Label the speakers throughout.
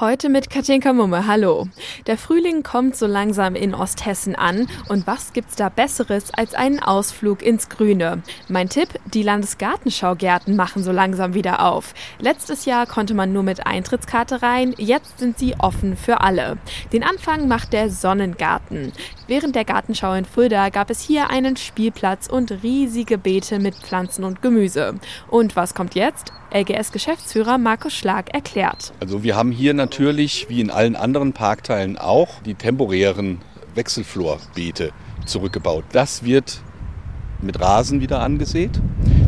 Speaker 1: Heute mit Katinka Mumme, hallo. Der Frühling kommt so langsam in Osthessen an und was gibt's da Besseres als einen Ausflug ins Grüne? Mein Tipp, die Landesgartenschaugärten machen so langsam wieder auf. Letztes Jahr konnte man nur mit Eintrittskarte rein, jetzt sind sie offen für alle. Den Anfang macht der Sonnengarten. Während der Gartenschau in Fulda gab es hier einen Spielplatz und riesige Beete mit Pflanzen und Gemüse. Und was kommt jetzt? LGS-Geschäftsführer Markus Schlag erklärt.
Speaker 2: Also wir haben hier natürlich, wie in allen anderen Parkteilen auch, die temporären Wechselflorbeete zurückgebaut. Das wird mit Rasen wieder angesät.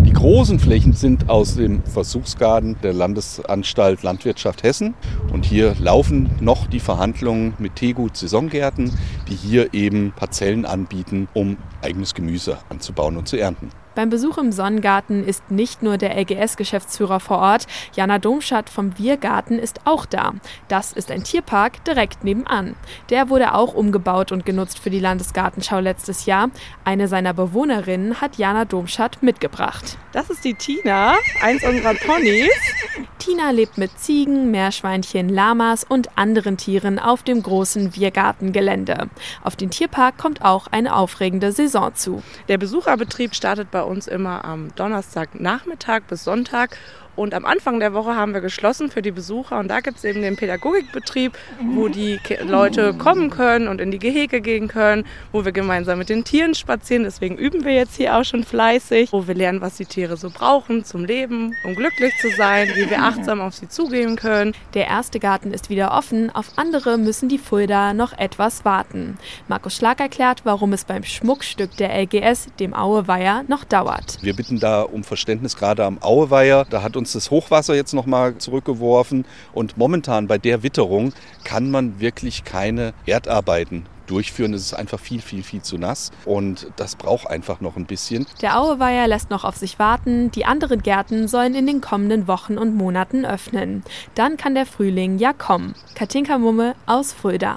Speaker 2: Die großen Flächen sind aus dem Versuchsgarten der Landesanstalt Landwirtschaft Hessen. Und hier laufen noch die Verhandlungen mit Tegut Saisongärten, die hier eben Parzellen anbieten, um eigenes Gemüse anzubauen und zu ernten.
Speaker 1: Beim Besuch im Sonnengarten ist nicht nur der LGS-Geschäftsführer vor Ort, Jana Domschat vom Wirgarten ist auch da. Das ist ein Tierpark direkt nebenan. Der wurde auch umgebaut und genutzt für die Landesgartenschau letztes Jahr. Eine seiner Bewohnerinnen hat Jana Domschat mitgebracht.
Speaker 3: Das ist die Tina, eins unserer Ponys.
Speaker 1: Tina lebt mit Ziegen, Meerschweinchen, Lamas und anderen Tieren auf dem großen Wirgartengelände. Auf den Tierpark kommt auch eine aufregende Saison zu.
Speaker 3: Der Besucherbetrieb startet bei uns immer am Donnerstagnachmittag bis Sonntag und am Anfang der Woche haben wir geschlossen für die Besucher und da gibt es eben den Pädagogikbetrieb, wo die Leute kommen können und in die Gehege gehen können, wo wir gemeinsam mit den Tieren spazieren. Deswegen üben wir jetzt hier auch schon fleißig, wo wir lernen, was die Tiere so brauchen zum Leben, um glücklich zu sein, wie wir achtsam auf sie zugehen können.
Speaker 1: Der erste Garten ist wieder offen, auf andere müssen die Fulda noch etwas warten. Markus Schlag erklärt, warum es beim Schmuckstück der LGS, dem Aueweiher, noch dauert.
Speaker 2: Wir bitten da um Verständnis gerade am Aueweiher. Da hat uns uns das Hochwasser jetzt nochmal zurückgeworfen. Und momentan bei der Witterung kann man wirklich keine Erdarbeiten durchführen. Es ist einfach viel, viel, viel zu nass und das braucht einfach noch ein bisschen.
Speaker 1: Der Aueweiher lässt noch auf sich warten. Die anderen Gärten sollen in den kommenden Wochen und Monaten öffnen. Dann kann der Frühling ja kommen. Katinka Mumme aus Fulda.